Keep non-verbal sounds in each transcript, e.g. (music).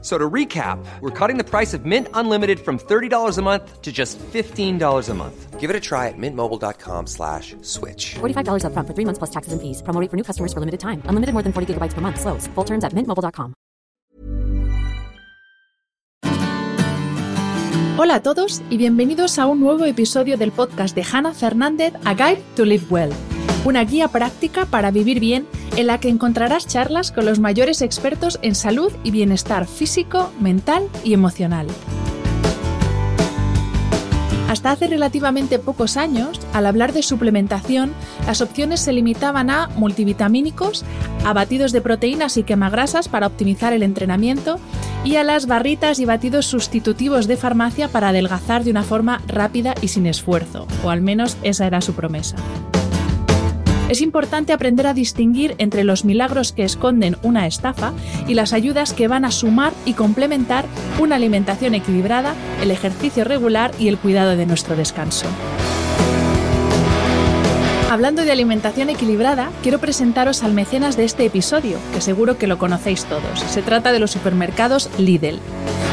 So to recap, we're cutting the price of Mint Unlimited from $30 a month to just $15 a month. Give it a try at mintmobile.com slash switch. $45 upfront for three months plus taxes and fees. Promo rate for new customers for limited time. Unlimited more than 40 gigabytes per month. Slows. Full terms at mintmobile.com. Hola a todos y bienvenidos a un nuevo episodio del podcast de Hannah Fernández, A Guide to Live Well. Una guía práctica para vivir bien en la que encontrarás charlas con los mayores expertos en salud y bienestar físico, mental y emocional. Hasta hace relativamente pocos años, al hablar de suplementación, las opciones se limitaban a multivitamínicos, a batidos de proteínas y quemagrasas para optimizar el entrenamiento y a las barritas y batidos sustitutivos de farmacia para adelgazar de una forma rápida y sin esfuerzo, o al menos esa era su promesa. Es importante aprender a distinguir entre los milagros que esconden una estafa y las ayudas que van a sumar y complementar una alimentación equilibrada, el ejercicio regular y el cuidado de nuestro descanso. Hablando de alimentación equilibrada, quiero presentaros al mecenas de este episodio, que seguro que lo conocéis todos. Se trata de los supermercados Lidl.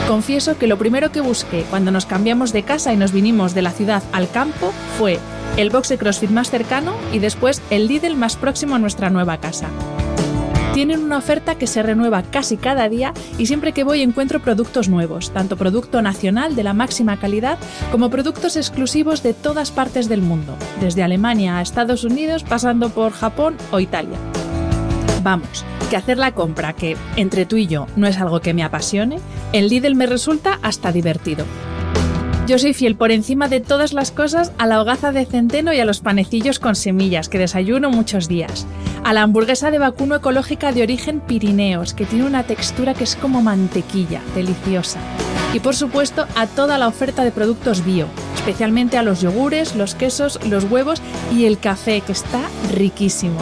Confieso que lo primero que busqué cuando nos cambiamos de casa y nos vinimos de la ciudad al campo fue el box CrossFit más cercano y después el Lidl más próximo a nuestra nueva casa. Tienen una oferta que se renueva casi cada día y siempre que voy encuentro productos nuevos, tanto producto nacional de la máxima calidad como productos exclusivos de todas partes del mundo, desde Alemania a Estados Unidos pasando por Japón o Italia. Vamos, que hacer la compra, que entre tú y yo no es algo que me apasione, en Lidl me resulta hasta divertido. Yo soy fiel por encima de todas las cosas a la hogaza de centeno y a los panecillos con semillas que desayuno muchos días. A la hamburguesa de vacuno ecológica de origen Pirineos, que tiene una textura que es como mantequilla, deliciosa. Y por supuesto a toda la oferta de productos bio, especialmente a los yogures, los quesos, los huevos y el café, que está riquísimo.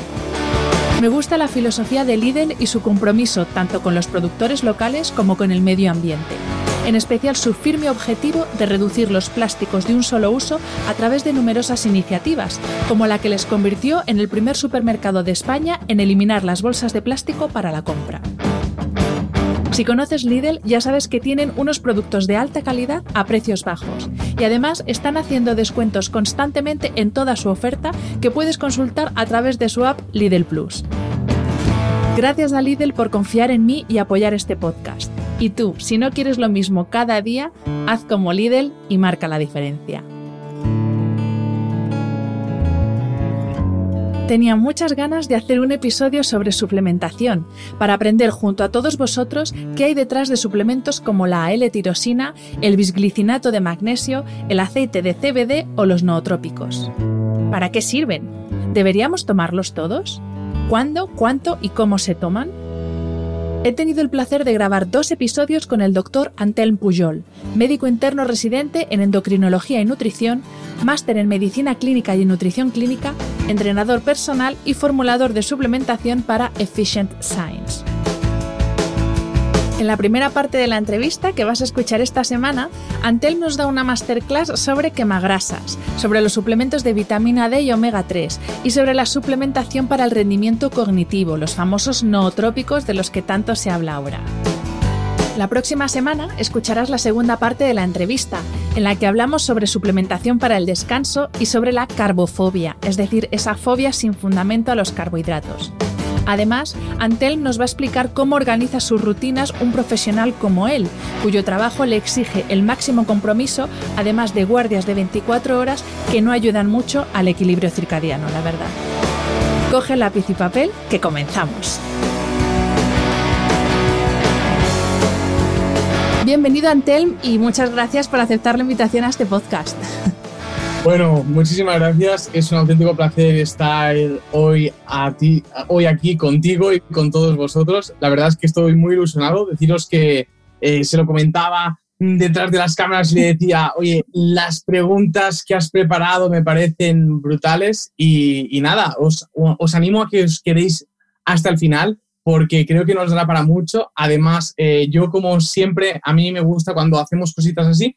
Me gusta la filosofía de Lidl y su compromiso tanto con los productores locales como con el medio ambiente en especial su firme objetivo de reducir los plásticos de un solo uso a través de numerosas iniciativas, como la que les convirtió en el primer supermercado de España en eliminar las bolsas de plástico para la compra. Si conoces Lidl, ya sabes que tienen unos productos de alta calidad a precios bajos y además están haciendo descuentos constantemente en toda su oferta que puedes consultar a través de su app Lidl Plus. Gracias a Lidl por confiar en mí y apoyar este podcast. Y tú, si no quieres lo mismo cada día, haz como Lidl y marca la diferencia. Tenía muchas ganas de hacer un episodio sobre suplementación, para aprender junto a todos vosotros qué hay detrás de suplementos como la L-tirosina, el bisglicinato de magnesio, el aceite de CBD o los nootrópicos. ¿Para qué sirven? ¿Deberíamos tomarlos todos? ¿Cuándo, cuánto y cómo se toman? He tenido el placer de grabar dos episodios con el doctor Antelm Pujol, médico interno residente en endocrinología y nutrición, máster en medicina clínica y nutrición clínica, entrenador personal y formulador de suplementación para Efficient Science. En la primera parte de la entrevista que vas a escuchar esta semana, Antel nos da una masterclass sobre quemagrasas, sobre los suplementos de vitamina D y omega 3 y sobre la suplementación para el rendimiento cognitivo, los famosos nootrópicos de los que tanto se habla ahora. La próxima semana escucharás la segunda parte de la entrevista, en la que hablamos sobre suplementación para el descanso y sobre la carbofobia, es decir, esa fobia sin fundamento a los carbohidratos. Además, Antel nos va a explicar cómo organiza sus rutinas un profesional como él, cuyo trabajo le exige el máximo compromiso, además de guardias de 24 horas que no ayudan mucho al equilibrio circadiano, la verdad. Coge lápiz y papel, que comenzamos. Bienvenido Antelm y muchas gracias por aceptar la invitación a este podcast. (laughs) Bueno, muchísimas gracias. Es un auténtico placer estar hoy, hoy aquí contigo y con todos vosotros. La verdad es que estoy muy ilusionado. Deciros que eh, se lo comentaba detrás de las cámaras y le decía, oye, las preguntas que has preparado me parecen brutales y, nada, os, animo a que os quedéis hasta el final porque creo que nos dará para mucho. Además, eh, yo como siempre, a mí me gusta cuando hacemos cositas así,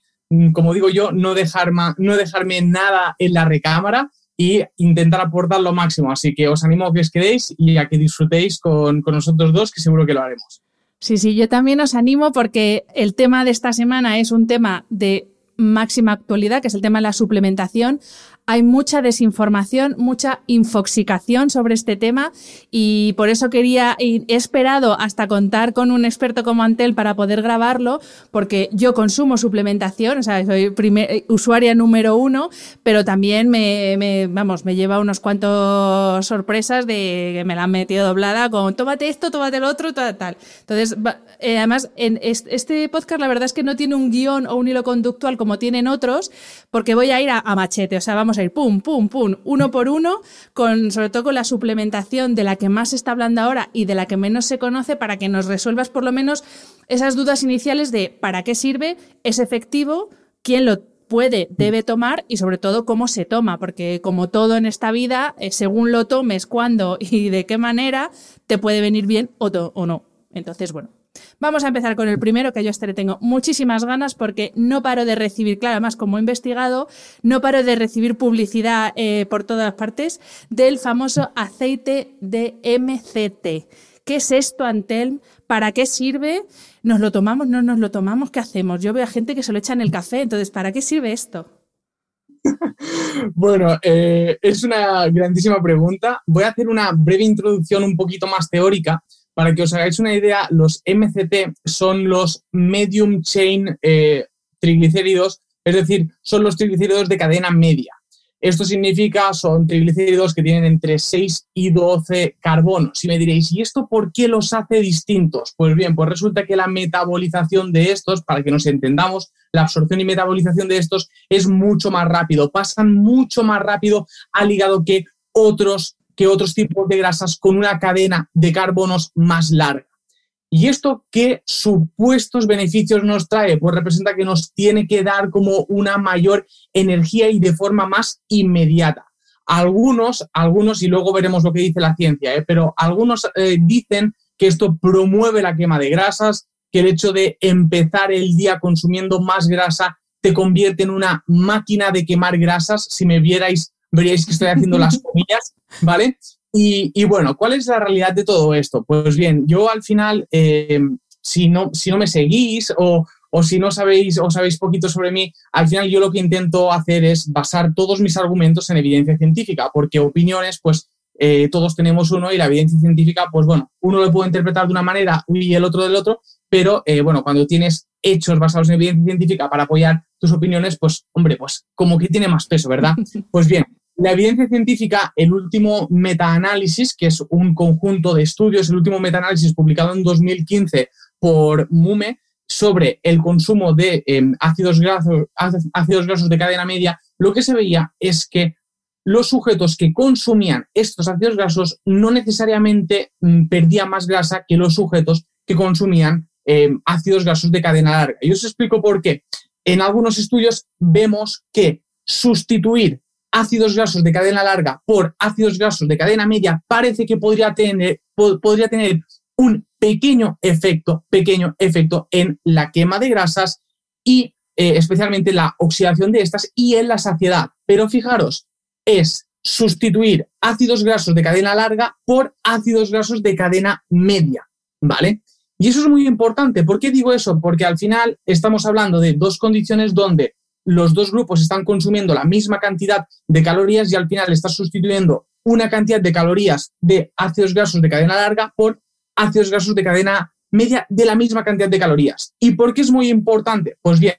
como digo yo, no, dejar no dejarme nada en la recámara y intentar aportar lo máximo. Así que os animo a que os quedéis y a que disfrutéis con nosotros dos, que seguro que lo haremos. Sí, sí, yo también os animo porque el tema de esta semana es un tema de máxima actualidad, que es el tema de la suplementación hay mucha desinformación, mucha infoxicación sobre este tema y por eso quería, he esperado hasta contar con un experto como Antel para poder grabarlo, porque yo consumo suplementación, o sea, soy primer, usuaria número uno, pero también me, vamos, me lleva unos cuantos sorpresas de que me la han metido doblada con tómate esto, tómate el otro, tal, tal. Entonces, eh, además, en este podcast la verdad es que no tiene un guion o un hilo conductual como tienen otros, porque voy a ir a, a machete, o sea, vamos a ir pum, pum, pum, uno por uno, con, sobre todo con la suplementación de la que más se está hablando ahora y de la que menos se conoce para que nos resuelvas por lo menos esas dudas iniciales de para qué sirve, es efectivo, quién lo puede, debe tomar y sobre todo cómo se toma, porque como todo en esta vida, eh, según lo tomes, cuándo y de qué manera, te puede venir bien o, o no. Entonces, bueno, Vamos a empezar con el primero, que yo este le tengo muchísimas ganas porque no paro de recibir, claro, además como he investigado, no paro de recibir publicidad eh, por todas partes del famoso aceite de MCT. ¿Qué es esto, Antelm? ¿Para qué sirve? ¿Nos lo tomamos? ¿No nos lo tomamos? ¿Qué hacemos? Yo veo a gente que se lo echa en el café, entonces, ¿para qué sirve esto? (laughs) Bueno, eh, es una grandísima pregunta. Voy a hacer una breve introducción un poquito más teórica para que os hagáis una idea, los MCT son los medium chain eh, triglicéridos, es decir, son los triglicéridos de cadena media. Esto significa, son triglicéridos que tienen entre 6 y 12 carbonos. Y me diréis, ¿y esto por qué los hace distintos? Pues bien, pues resulta que la metabolización de estos, para que nos entendamos, la absorción y metabolización de estos es mucho más rápido, pasan mucho más rápido al hígado que otros que otros tipos de grasas con una cadena de carbonos más larga. ¿Y esto qué supuestos beneficios nos trae? Pues representa que nos tiene que dar como una mayor energía y de forma más inmediata. Algunos, algunos, y luego veremos lo que dice la ciencia, ¿eh? pero algunos eh, dicen que esto promueve la quema de grasas, que el hecho de empezar el día consumiendo más grasa te convierte en una máquina de quemar grasas. Si me vierais veríais que estoy haciendo las comillas, ¿vale? Y, bueno, ¿cuál es la realidad de todo esto? Pues bien, yo al final, eh, si, no, si no me seguís o, si no sabéis o sabéis poquito sobre mí, al final yo lo que intento hacer es basar todos mis argumentos en evidencia científica, porque opiniones, pues eh, todos tenemos uno y la evidencia científica, pues bueno, uno lo puede interpretar de una manera y el otro del otro, pero eh, bueno, cuando tienes hechos basados en evidencia científica para apoyar tus opiniones, pues hombre, pues como que tiene más peso, ¿verdad? (laughs) Pues bien, la evidencia científica, el último metaanálisis, que es un conjunto de estudios, el último metaanálisis publicado en 2015 por MUME sobre el consumo de em, ácidos, grasos, ácidos grasos de cadena media, lo que se veía es que los sujetos que consumían estos ácidos grasos no necesariamente mm, perdían más grasa que los sujetos que consumían em, ácidos grasos de cadena larga. Y os explico por qué. En algunos estudios vemos que sustituir ácidos grasos de cadena larga por ácidos grasos de cadena media parece que podría tener, podría tener un pequeño efecto, pequeño efecto en la quema de grasas y eh, especialmente la oxidación de estas y en la saciedad. Pero fijaros, es sustituir ácidos grasos de cadena larga por ácidos grasos de cadena media, ¿vale? Y eso es muy importante. ¿Por qué digo eso? Porque al final estamos hablando de dos condiciones donde los dos grupos están consumiendo la misma cantidad de calorías y al final estás sustituyendo una cantidad de calorías de ácidos grasos de cadena larga por ácidos grasos de cadena media de la misma cantidad de calorías. ¿Y por qué es muy importante? Pues bien,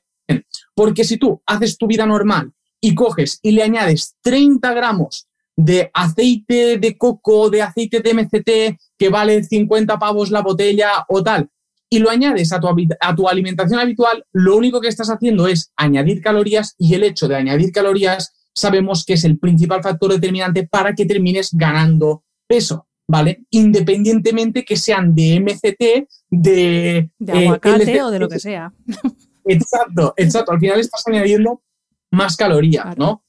porque si tú haces tu vida normal y coges y le añades 30 gramos de aceite de coco, de aceite de MCT, que vale 50 pavos la botella o tal, y lo añades a tu, a tu alimentación habitual, lo único que estás haciendo es añadir calorías y el hecho de añadir calorías sabemos que es el principal factor determinante para que termines ganando peso, ¿vale? Independientemente que sean de MCT, de... De eh, aguacate o de lo que sea. (laughs) Exacto, exacto. Al final estás añadiendo más calorías, ¿no?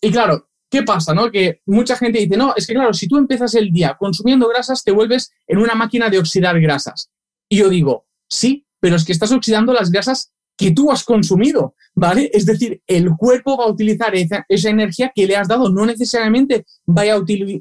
Y claro, ¿qué pasa? No? Que mucha gente dice, no, es que claro, si tú empiezas el día consumiendo grasas, te vuelves en una máquina de oxidar grasas. Y yo digo, sí, pero es que estás oxidando las grasas que tú has consumido, ¿vale? Es decir, el cuerpo va a utilizar esa, energía que le has dado, no necesariamente vaya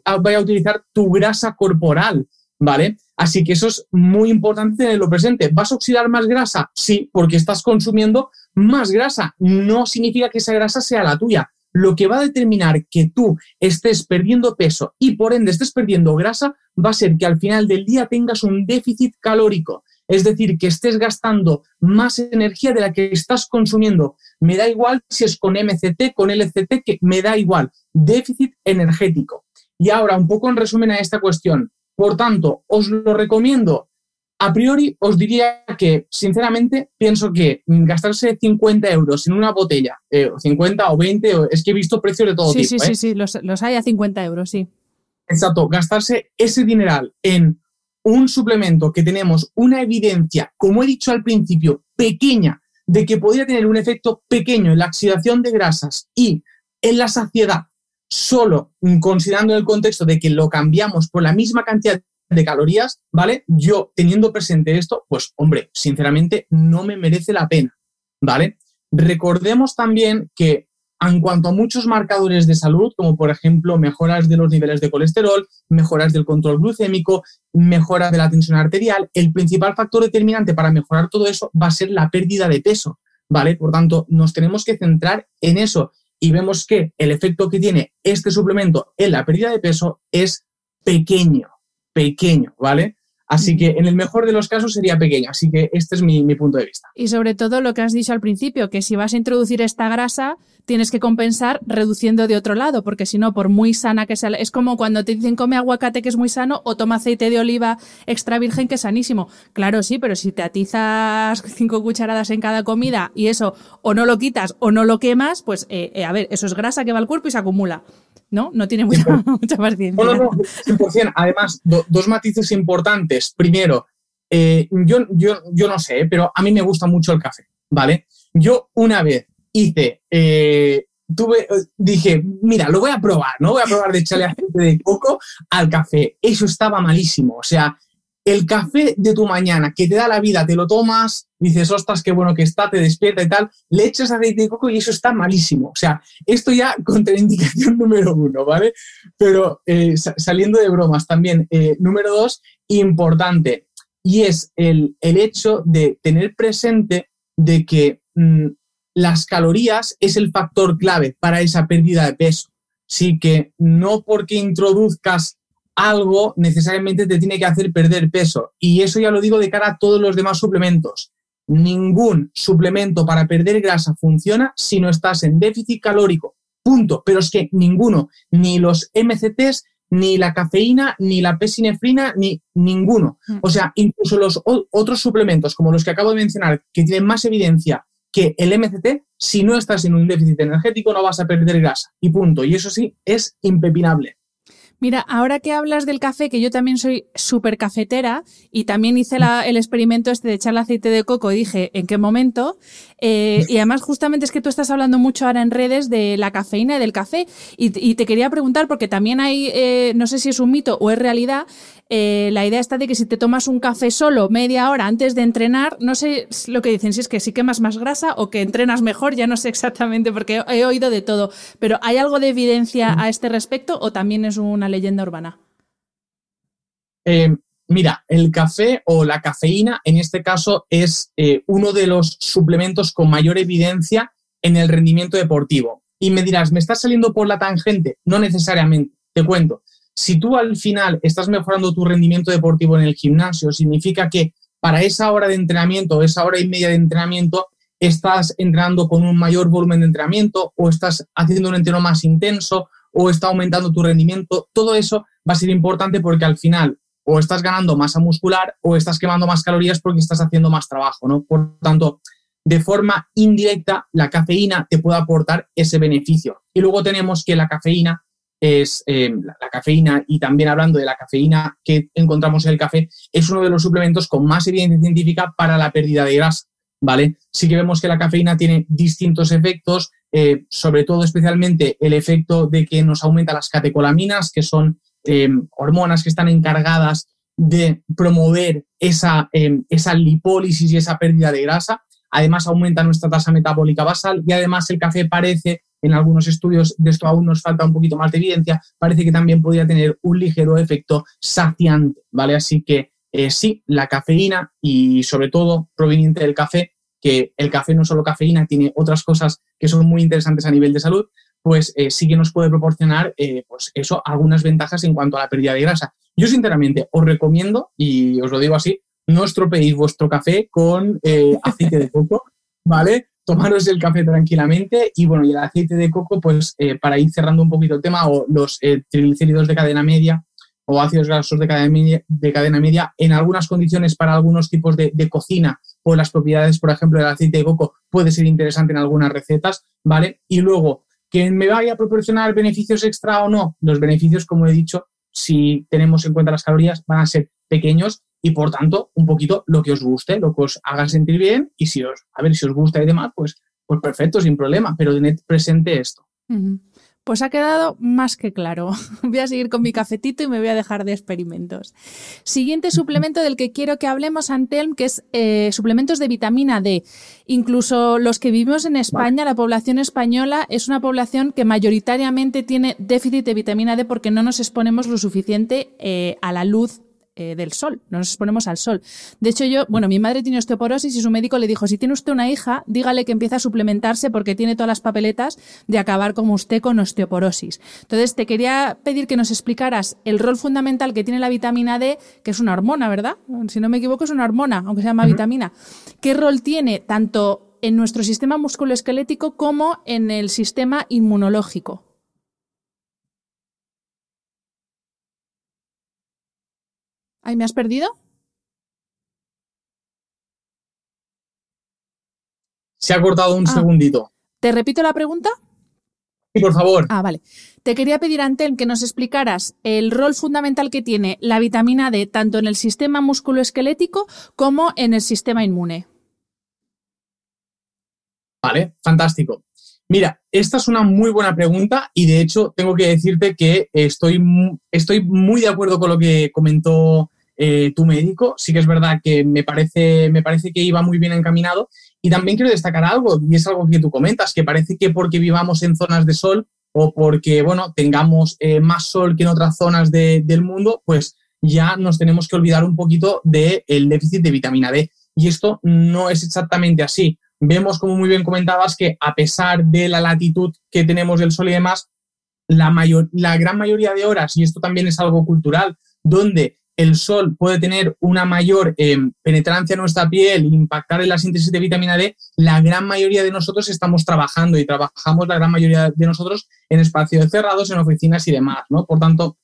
a, vaya a utilizar tu grasa corporal, ¿vale? Así que eso es muy importante tenerlo presente. ¿Vas a oxidar más grasa? Sí, porque estás consumiendo más grasa. No significa que esa grasa sea la tuya. Lo que va a determinar que tú estés perdiendo peso y por ende estés perdiendo grasa va a ser que al final del día tengas un déficit calórico. Es decir, que estés gastando más energía de la que estás consumiendo. Me da igual si es con MCT, con LCT, que me da igual. Déficit energético. Y ahora, un poco en resumen a esta cuestión. Por tanto, os lo recomiendo. A priori, os diría que, sinceramente, pienso que gastarse 50 euros en una botella, 50 eh, o 20, es que he visto precios de todo tipo. Sí, sí, ¿eh? sí, los, los hay a 50 euros, sí. Exacto, gastarse ese dineral en un suplemento que tenemos una evidencia, como he dicho al principio, pequeña, de que podría tener un efecto pequeño en la oxidación de grasas y en la saciedad, solo considerando el contexto de que lo cambiamos por la misma cantidad de calorías, ¿vale? Yo teniendo presente esto, pues hombre, sinceramente no me merece la pena, ¿vale? Recordemos también que en cuanto a muchos marcadores de salud, como por ejemplo mejoras de los niveles de colesterol, mejoras del control glucémico, mejoras de la tensión arterial, el principal factor determinante para mejorar todo eso va a ser la pérdida de peso, ¿vale? Por tanto, nos tenemos que centrar en eso y vemos que el efecto que tiene este suplemento en la pérdida de peso es pequeño, pequeño, ¿vale? Así que en el mejor de los casos sería pequeño. Así que este es mi, mi, punto de vista. Y sobre todo lo que has dicho al principio, que si vas a introducir esta grasa, tienes que compensar reduciendo de otro lado, porque si no, por muy sana que sea, es como cuando te dicen come aguacate que es muy sano o toma aceite de oliva extra virgen que es sanísimo. Claro, sí, pero si te atizas (laughs) cinco cucharadas en cada comida y eso o no lo quitas o no lo quemas, pues eh, eh, a ver, eso es grasa que va al cuerpo y se acumula. ¿No? No tiene mucha, (laughs) mucha paciencia. No, no, no, 100%. Además, dos matices importantes. Primero, eh, yo, yo, yo no sé, pero a mí me gusta mucho el café, ¿vale? Yo una vez hice, eh, tuve, dije, mira, lo voy a probar, ¿no? Voy a probar de echarle aceite de coco al café. Eso estaba malísimo. O sea, el café de tu mañana que te da la vida, te lo tomas, dices, ostras, qué bueno que está, te despierta y tal, le echas aceite de coco y eso está malísimo. O sea, esto ya (laughs) contraindicación número uno, ¿vale? Pero eh, saliendo de bromas también, eh, número dos, importante, y es el, hecho de tener presente de que mm, las calorías es el factor clave para esa pérdida de peso. Sí que no porque introduzcas algo necesariamente te tiene que hacer perder peso. Y eso ya lo digo de cara a todos los demás suplementos. Ningún suplemento para perder grasa funciona si no estás en déficit calórico. Punto. Pero es que ninguno, ni los MCTs, ni la cafeína, ni la pesinefrina, ni ninguno. Mm. O sea, incluso los otros suplementos, como los que acabo de mencionar, que tienen más evidencia que el MCT, si no estás en un déficit energético, no vas a perder grasa. Y punto. Y eso sí, es impepinable. Mira, ahora que hablas del café, que yo también soy súper cafetera y también hice el experimento este de echarle aceite de coco y dije, ¿en qué momento? Eh, y además justamente es que tú estás hablando mucho ahora en redes de la cafeína y del café y, te quería preguntar, porque también hay, eh, no sé si es un mito o es realidad, eh, la idea está de que si te tomas un café solo media hora antes de entrenar, no sé lo que dicen, si es que sí quemas más grasa o que entrenas mejor, ya no sé exactamente porque he oído de todo, pero ¿hay algo de evidencia a este respecto o también es una leyenda urbana? Eh, mira, el café o la cafeína en este caso es eh, uno de los suplementos con mayor evidencia en el rendimiento deportivo. Y me dirás, ¿me estás saliendo por la tangente? No necesariamente, te cuento. Si tú al final estás mejorando tu rendimiento deportivo en el gimnasio, significa que para esa hora de entrenamiento, esa hora y media de entrenamiento, estás entrenando con un mayor volumen de entrenamiento o estás haciendo un entreno más intenso o está aumentando tu rendimiento. Todo eso va a ser importante porque al final o estás ganando masa muscular o estás quemando más calorías porque estás haciendo más trabajo, ¿no? Por tanto, de forma indirecta, la cafeína te puede aportar ese beneficio. Y luego tenemos que la cafeína es eh, la, cafeína y también hablando de la cafeína que encontramos en el café, es uno de los suplementos con más evidencia científica para la pérdida de grasa, ¿vale? Sí que vemos que la cafeína tiene distintos efectos, eh, sobre todo especialmente el efecto de que nos aumenta las catecolaminas, que son eh, hormonas que están encargadas de promover esa, esa lipólisis y esa pérdida de grasa. Además, aumenta nuestra tasa metabólica basal y además el café parece, en algunos estudios, de esto aún nos falta un poquito más de evidencia, parece que también podría tener un ligero efecto saciante, ¿vale? Así que eh, sí, la cafeína y sobre todo proveniente del café, que el café no solo cafeína, tiene otras cosas que son muy interesantes a nivel de salud, pues eh, sí que nos puede proporcionar, eh, pues eso, algunas ventajas en cuanto a la pérdida de grasa. Yo sinceramente os recomiendo, y os lo digo así, no estropeéis vuestro café con (laughs) aceite de coco, ¿vale? Tomaros el café tranquilamente y bueno, y el aceite de coco, pues para ir cerrando un poquito el tema, o los triglicéridos de cadena media, o ácidos grasos de cadena, media, de cadena media en algunas condiciones para algunos tipos de, cocina o las propiedades, por ejemplo, del aceite de coco puede ser interesante en algunas recetas, ¿vale? Y luego, que me vaya a proporcionar beneficios extra o no, los beneficios, como he dicho, si tenemos en cuenta las calorías, van a ser pequeños y por tanto, un poquito lo que os guste, lo que os haga sentir bien y si os, a ver si os gusta y demás, pues, pues perfecto, sin problema, pero tened presente esto. Pues ha quedado más que claro. (laughs) Voy a seguir con mi cafetito y me voy a dejar de experimentos. Siguiente suplemento del que quiero que hablemos, Antelm, que es eh, suplementos de vitamina D. Incluso los que vivimos en España, la población española es una población que mayoritariamente tiene déficit de vitamina D porque no nos exponemos lo suficiente eh, a la luz eh, del sol, no nos exponemos al sol. De hecho, yo, bueno, mi madre tiene osteoporosis y su médico le dijo, si tiene usted una hija, dígale que empiece a suplementarse porque tiene todas las papeletas de acabar como usted con osteoporosis. Entonces, te quería pedir que nos explicaras el rol fundamental que tiene la vitamina D, que es una hormona, ¿verdad? Si no me equivoco, es una hormona, aunque se llama vitamina. ¿Qué rol tiene tanto en nuestro sistema musculoesquelético como en el sistema inmunológico? ¿Ahí me has perdido? Se ha cortado un ah. segundito. ¿Te repito la pregunta? Sí, por favor. Ah, vale. Te quería pedir, Antel, que nos explicaras el rol fundamental que tiene la vitamina D tanto en el sistema musculoesquelético como en el sistema inmune. Vale, fantástico. Mira, esta es una muy buena pregunta y de hecho tengo que decirte que estoy, estoy muy de acuerdo con lo que comentó eh, tu médico. Sí que es verdad que me parece, me parece que iba muy bien encaminado. Y también quiero destacar algo, y es algo que tú comentas, que parece que porque vivamos en zonas de sol o porque, bueno, tengamos eh, más sol que en otras zonas del mundo, pues ya nos tenemos que olvidar un poquito del déficit de vitamina D. Y esto no es exactamente así. Vemos, como muy bien comentabas, que a pesar de la latitud que tenemos del sol y demás, la, mayor, la gran mayoría de horas, y esto también es algo cultural, donde el sol puede tener una mayor eh, penetrancia en nuestra piel, impactar en la síntesis de vitamina D, la gran mayoría de nosotros estamos trabajando y trabajamos la gran mayoría de nosotros en espacios cerrados, en oficinas y demás, ¿no? Por tanto,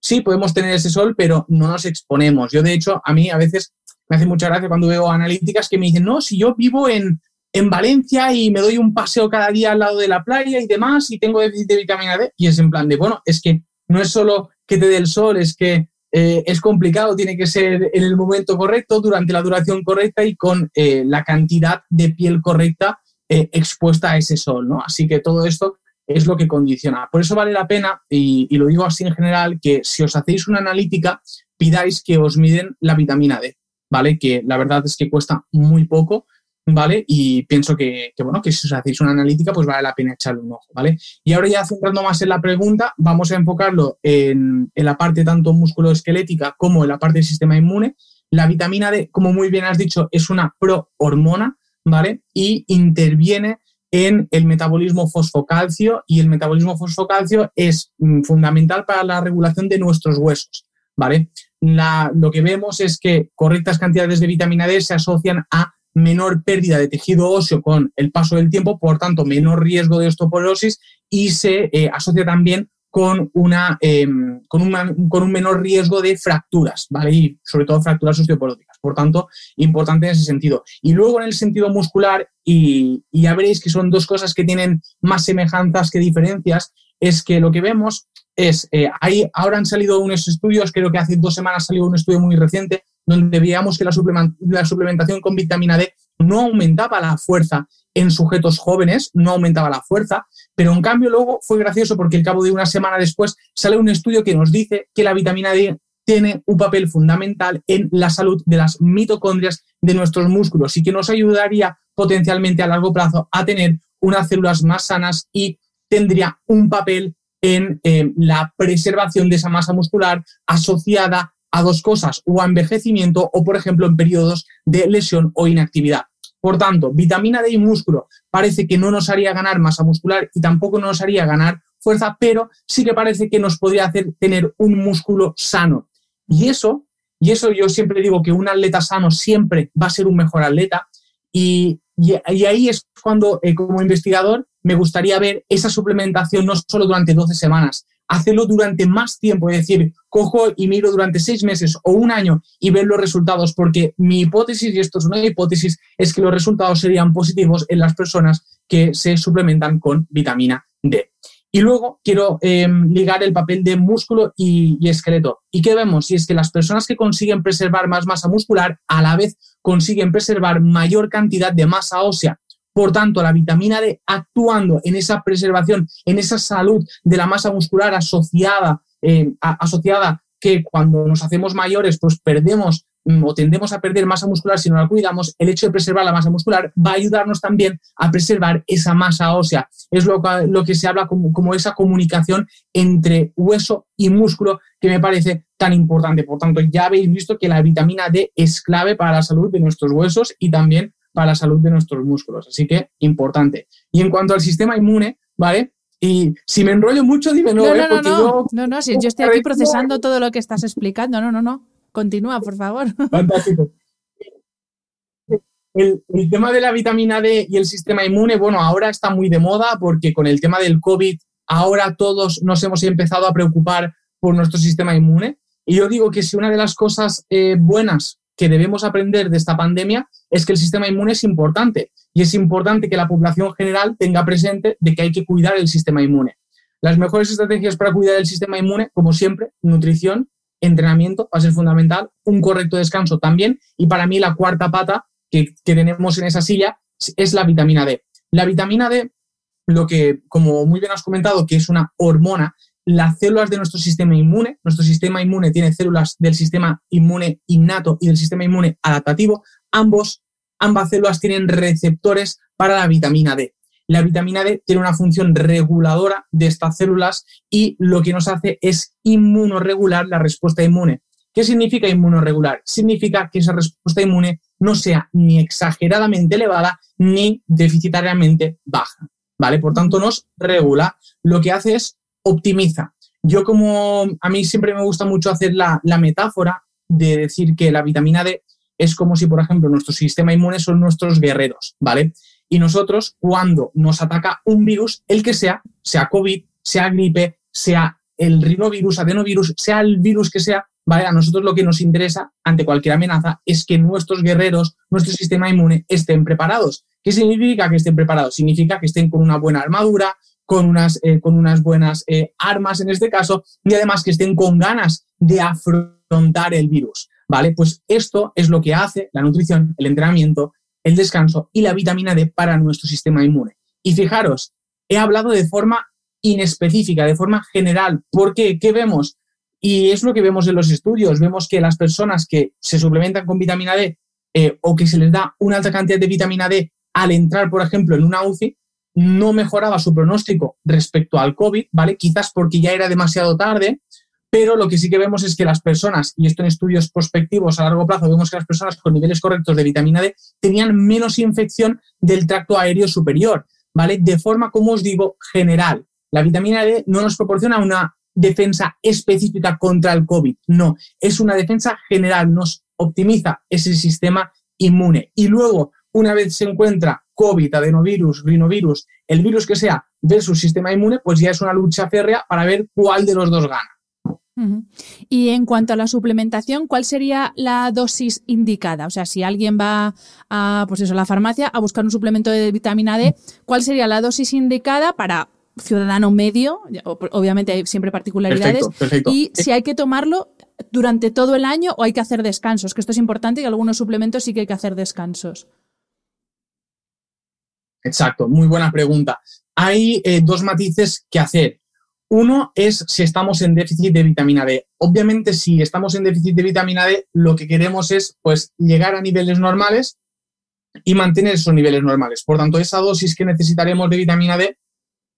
sí podemos tener ese sol, pero no nos exponemos. Yo, de hecho, a mí a veces me hace mucha gracia cuando veo analíticas que me dicen, no, si yo vivo en, en Valencia y me doy un paseo cada día al lado de la playa y demás y tengo déficit de vitamina D, y es en plan de, bueno, es que no es solo que te dé el sol, es que eh, es complicado, tiene que ser en el momento correcto, durante la duración correcta y con eh, la cantidad de piel correcta eh, expuesta a ese sol, ¿no? Así que todo esto es lo que condiciona. Por eso vale la pena, y, y, lo digo así en general, que si os hacéis una analítica, pidáis que os miden la vitamina D, ¿vale? Que la verdad es que cuesta muy poco ¿vale? Y pienso que, bueno, que si os hacéis una analítica, pues vale la pena echarle un ojo, ¿vale? Y ahora ya centrando más en la pregunta, vamos a enfocarlo en, la parte tanto musculoesquelética como en la parte del sistema inmune. La vitamina D, como muy bien has dicho, es una prohormona, ¿vale? Y interviene en el metabolismo fosfocalcio y el metabolismo fosfocalcio es mm, fundamental para la regulación de nuestros huesos, ¿vale? lo que vemos es que correctas cantidades de vitamina D se asocian a menor pérdida de tejido óseo con el paso del tiempo, por tanto, menor riesgo de osteoporosis y se eh, asocia también con, una, em, con, con, un menor riesgo de fracturas, ¿vale? Y sobre todo fracturas osteoporóticas. Por tanto, importante en ese sentido. Y luego en el sentido muscular, y, ya veréis que son dos cosas que tienen más semejanzas que diferencias, es que lo que vemos es, eh, ahora han salido unos estudios, creo que hace dos semanas salió un estudio muy reciente, donde veíamos que la, suplementación con vitamina D no aumentaba la fuerza en sujetos jóvenes, no aumentaba la fuerza, pero en cambio luego fue gracioso porque al cabo de una semana después sale un estudio que nos dice que la vitamina D tiene un papel fundamental en la salud de las mitocondrias de nuestros músculos y que nos ayudaría potencialmente a largo plazo a tener unas células más sanas y tendría un papel en eh, la preservación de esa masa muscular asociada a dos cosas, o a envejecimiento o, por ejemplo, en periodos de lesión o inactividad. Por tanto, vitamina D y músculo parece que no nos haría ganar masa muscular y tampoco nos haría ganar fuerza, pero sí que parece que nos podría hacer tener un músculo sano. Y eso, y eso yo siempre digo que un atleta sano siempre va a ser un mejor atleta. Y, ahí es cuando, eh, como investigador, me gustaría ver esa suplementación no solo durante 12 semanas, hacerlo durante más tiempo, es decir, cojo y miro durante seis meses o un año y ver los resultados, porque mi hipótesis, y esto es una hipótesis, es que los resultados serían positivos en las personas que se suplementan con vitamina D. Y luego quiero em, ligar el papel de músculo y, y, esqueleto. ¿Y qué vemos? Si es que las personas que consiguen preservar más masa muscular, a la vez consiguen preservar mayor cantidad de masa ósea por tanto, la vitamina D actuando en esa preservación, en esa salud de la masa muscular asociada, eh, asociada que cuando nos hacemos mayores, pues perdemos mm, o tendemos a perder masa muscular si no la cuidamos, el hecho de preservar la masa muscular va a ayudarnos también a preservar esa masa ósea. Es lo que, lo que se habla como, como esa comunicación entre hueso y músculo que me parece tan importante. Por tanto, ya habéis visto que la vitamina D es clave para la salud de nuestros huesos y también para la salud de nuestros músculos. Así que importante. Y en cuanto al sistema inmune, ¿vale? Y si me enrollo mucho, dime no. No, ¿eh? no, no, no, no, si yo estoy aquí procesando todo lo que estás explicando. No, no, no. Continúa, por favor. (laughs) Fantástico. El, el, tema de la vitamina D y el sistema inmune, bueno, ahora está muy de moda porque con el tema del COVID, ahora todos nos hemos empezado a preocupar por nuestro sistema inmune. Y yo digo que si una de las cosas eh, buenas que debemos aprender de esta pandemia es que el sistema inmune es importante y es importante que la población general tenga presente de que hay que cuidar el sistema inmune. Las mejores estrategias para cuidar el sistema inmune, como siempre, nutrición, entrenamiento va a ser fundamental, un correcto descanso también y para mí la cuarta pata que, que tenemos en esa silla es la vitamina D. La vitamina D, lo que, como muy bien has comentado, que es una hormona, las células de nuestro sistema inmune, nuestro sistema inmune tiene células del sistema inmune innato y del sistema inmune adaptativo, ambos, ambas células tienen receptores para la vitamina D. La vitamina D tiene una función reguladora de estas células y lo que nos hace es inmunoregular la respuesta inmune. ¿Qué significa inmunoregular? Significa que esa respuesta inmune no sea ni exageradamente elevada ni deficitariamente baja. ¿Vale? Por tanto, nos regula. Lo que hace es optimiza. Yo como a mí siempre me gusta mucho hacer la, metáfora de decir que la vitamina D es como si, por ejemplo, nuestro sistema inmune son nuestros guerreros, ¿vale? Y nosotros, cuando nos ataca un virus, el que sea, sea COVID, sea gripe, sea el rinovirus, adenovirus, sea el virus que sea, ¿vale? A nosotros lo que nos interesa ante cualquier amenaza es que nuestros guerreros, nuestro sistema inmune estén preparados. ¿Qué significa que estén preparados? Significa que estén con una buena armadura, con unas, eh, con unas buenas eh, armas en este caso y además que estén con ganas de afrontar el virus. ¿Vale? Pues esto es lo que hace la nutrición, el entrenamiento, el descanso y la vitamina D para nuestro sistema inmune. Y fijaros, he hablado de forma inespecífica, de forma general. ¿Por qué? ¿Qué vemos? Y es lo que vemos en los estudios. Vemos que las personas que se suplementan con vitamina D eh, o que se les da una alta cantidad de vitamina D al entrar, por ejemplo, en una UCI, no mejoraba su pronóstico respecto al COVID, ¿vale? Quizás porque ya era demasiado tarde, pero lo que sí que vemos es que las personas, y esto en estudios prospectivos a largo plazo, vemos que las personas con niveles correctos de vitamina D tenían menos infección del tracto aéreo superior, ¿vale? De forma, como os digo, general. La vitamina D no nos proporciona una defensa específica contra el COVID, no, es una defensa general, nos optimiza ese sistema inmune. Y luego, una vez se encuentra COVID, adenovirus, rinovirus, el virus que sea, versus sistema inmune, pues ya es una lucha férrea para ver cuál de los dos gana. Y en cuanto a la suplementación, ¿cuál sería la dosis indicada? O sea, si alguien va a, pues eso, a la farmacia a buscar un suplemento de vitamina D, ¿cuál sería la dosis indicada para ciudadano medio? Obviamente hay siempre particularidades. Y si hay que tomarlo durante todo el año o hay que hacer descansos, que esto es importante, que algunos suplementos sí que hay que hacer descansos. Exacto, muy buena pregunta. Hay eh, dos matices que hacer. Uno es si estamos en déficit de vitamina D. Obviamente, si estamos en déficit de vitamina D, lo que queremos es pues, llegar a niveles normales y mantener esos niveles normales. Por tanto, esa dosis que necesitaremos de vitamina D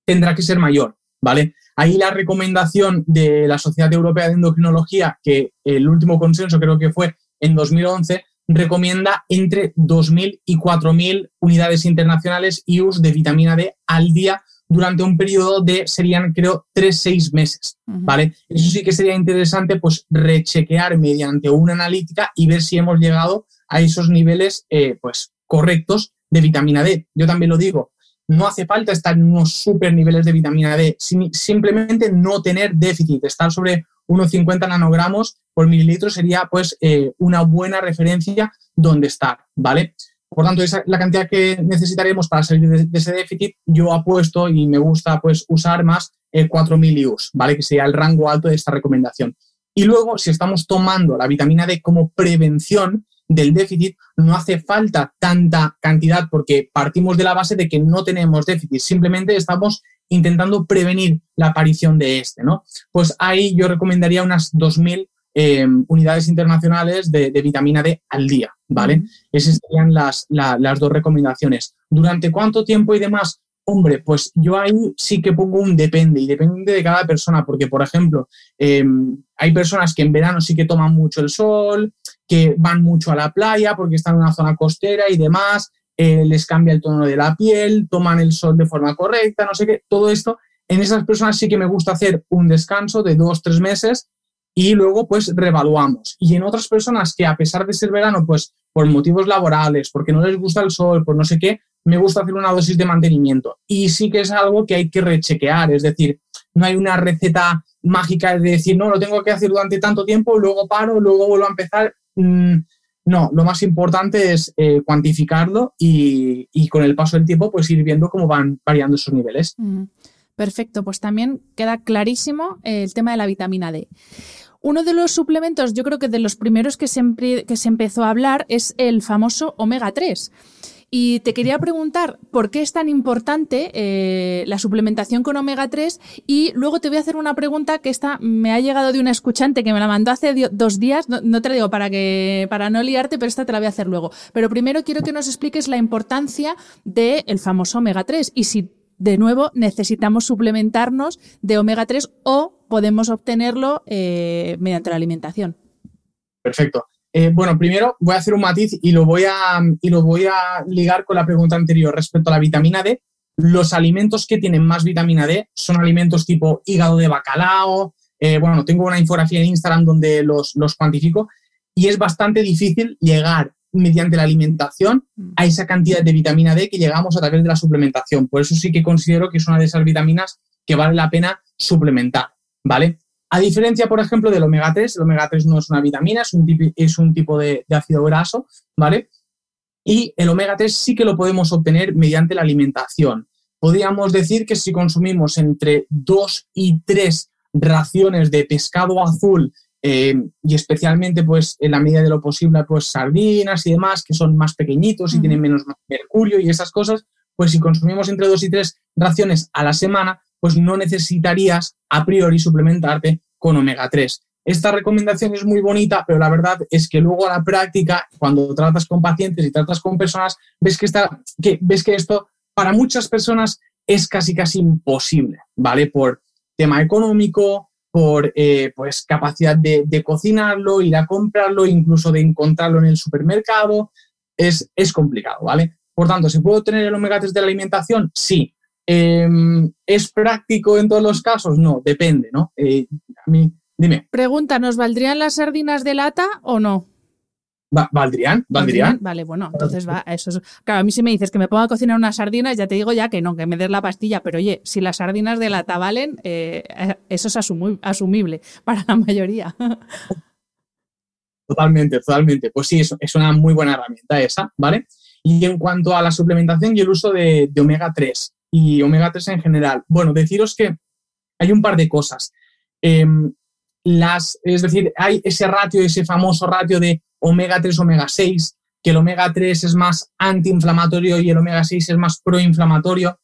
tendrá que ser mayor, ¿vale? Ahí la recomendación de la Sociedad Europea de Endocrinología, que el último consenso creo que fue en 2011, recomienda entre 2.000 y 4.000 unidades internacionales IUS de vitamina D al día durante un periodo de, serían creo, 3-6 meses, ¿vale? Eso sí que sería interesante, pues, rechequear mediante una analítica y ver si hemos llegado a esos niveles, eh, pues, correctos de vitamina D. Yo también lo digo, no hace falta estar en unos super niveles de vitamina D, simplemente no tener déficit, estar sobre unos 50 nanogramos por mililitro sería pues eh, una buena referencia donde estar, ¿vale? Por tanto, esa la cantidad que necesitaremos para salir de, ese déficit. Yo apuesto y me gusta pues usar más el 4.000 IUs, ¿vale? Que sería el rango alto de esta recomendación. Y luego, si estamos tomando la vitamina D como prevención, del déficit, no hace falta tanta cantidad porque partimos de la base de que no tenemos déficit, simplemente estamos intentando prevenir la aparición de este, ¿no? Pues ahí yo recomendaría unas 2.000 eh, unidades internacionales de, vitamina D al día, ¿vale? Esas serían las, las dos recomendaciones. ¿Durante cuánto tiempo y demás? Hombre, pues yo ahí sí que pongo un depende y depende de cada persona, porque por ejemplo, em, hay personas que en verano sí que toman mucho el sol, que van mucho a la playa porque están en una zona costera y demás, eh, les cambia el tono de la piel, toman el sol de forma correcta, no sé qué, todo esto. En esas personas sí que me gusta hacer un descanso de dos, tres meses y luego pues revaluamos. Y en otras personas que a pesar de ser verano, pues por motivos laborales, porque no les gusta el sol, por no sé qué, me gusta hacer una dosis de mantenimiento. Y sí que es algo que hay que rechequear, es decir, no hay una receta mágica de decir, no, lo tengo que hacer durante tanto tiempo, luego paro, luego vuelvo a empezar. No, lo más importante es eh, cuantificarlo y, con el paso del tiempo pues ir viendo cómo van variando esos niveles. Perfecto, pues también queda clarísimo el tema de la vitamina D. Uno de los suplementos, yo creo que de los primeros que se, que se empezó a hablar es el famoso omega 3. Y te quería preguntar por qué es tan importante eh, la suplementación con omega 3 y luego te voy a hacer una pregunta que esta me ha llegado de una escuchante que me la mandó hace dos días, no, te la digo para, que, para no liarte, pero esta te la voy a hacer luego. Pero primero quiero que nos expliques la importancia del famoso omega 3 y si de nuevo necesitamos suplementarnos de omega 3 o podemos obtenerlo eh, mediante la alimentación. Perfecto. Eh, bueno, primero voy a hacer un matiz y lo, voy a, y lo voy a ligar con la pregunta anterior respecto a la vitamina D. Los alimentos que tienen más vitamina D son alimentos tipo hígado de bacalao. Eh, bueno, tengo una infografía en Instagram donde los, los cuantifico y es bastante difícil llegar mediante la alimentación a esa cantidad de vitamina D que llegamos a través de la suplementación. Por eso sí que considero que es una de esas vitaminas que vale la pena suplementar, ¿vale? A diferencia, por ejemplo, del omega 3, el omega 3 no es una vitamina, es un, es un tipo de, ácido graso, ¿vale? Y el omega 3 sí que lo podemos obtener mediante la alimentación. Podríamos decir que si consumimos entre 2 y 3 raciones de pescado azul eh, y especialmente pues en la medida de lo posible pues sardinas y demás que son más pequeñitos y tienen menos mercurio y esas cosas, pues si consumimos entre 2 y 3 raciones a la semana, pues no necesitarías a priori suplementarte con omega 3. Esta recomendación es muy bonita, pero la verdad es que luego a la práctica, cuando tratas con pacientes y tratas con personas, ves que, que, ves que esto para muchas personas es casi casi imposible, ¿vale? Por tema económico, por eh, pues capacidad de, cocinarlo, ir a comprarlo, incluso de encontrarlo en el supermercado, es, es complicado, ¿vale? Por tanto, ¿se puede obtener el omega 3 de la alimentación? Sí, Em, ¿Es práctico en todos los casos? No, depende, ¿no? Eh, a mí, dime. Pregunta, ¿nos valdrían las sardinas de lata o no? ¿Valdrían? ¿Valdrían? Vale, bueno, entonces va, eso es... Claro, a mí si me dices que me pongo a cocinar unas sardinas, ya te digo ya que no, que me des la pastilla, pero oye, si las sardinas de lata valen, eh, eso es asumible para la mayoría. Totalmente, totalmente. Pues sí, es, es una muy buena herramienta esa, ¿vale? Y en cuanto a la suplementación y el uso de, de omega 3, y omega 3 en general. Bueno, deciros que hay un par de cosas. Em, las, es decir, hay ese ratio, ese famoso ratio de omega 3, omega 6, que el omega 3 es más antiinflamatorio y el omega 6 es más proinflamatorio.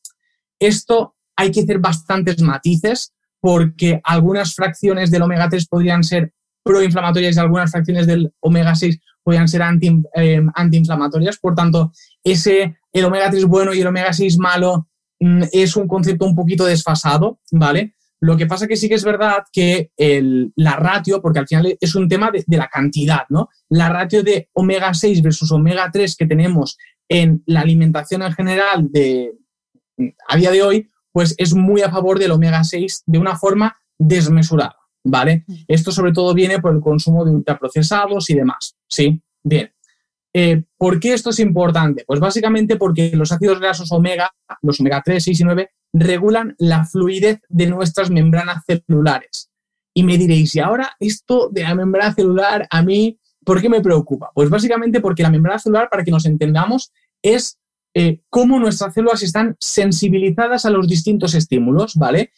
Esto hay que hacer bastantes matices porque algunas fracciones del omega 3 podrían ser proinflamatorias y algunas fracciones del omega 6 podrían ser eh, antiinflamatorias. Por tanto, ese, el omega 3 bueno y el omega 6 malo es un concepto un poquito desfasado, ¿vale? Lo que pasa que sí que es verdad que el, la ratio, porque al final es un tema de, de, la cantidad, ¿no? La ratio de omega 6 versus omega 3 que tenemos en la alimentación en general de, a día de hoy, pues es muy a favor del omega 6 de una forma desmesurada, ¿vale? Esto sobre todo viene por el consumo de ultraprocesados y demás, ¿sí? Bien. Eh, ¿Por qué esto es importante? Pues básicamente porque los ácidos grasos omega, los omega 3, 6 y 9, regulan la fluidez de nuestras membranas celulares. Y me diréis, ¿y ahora esto de la membrana celular a mí, por qué me preocupa? Pues básicamente porque la membrana celular, para que nos entendamos, es eh, cómo nuestras células están sensibilizadas a los distintos estímulos, ¿vale?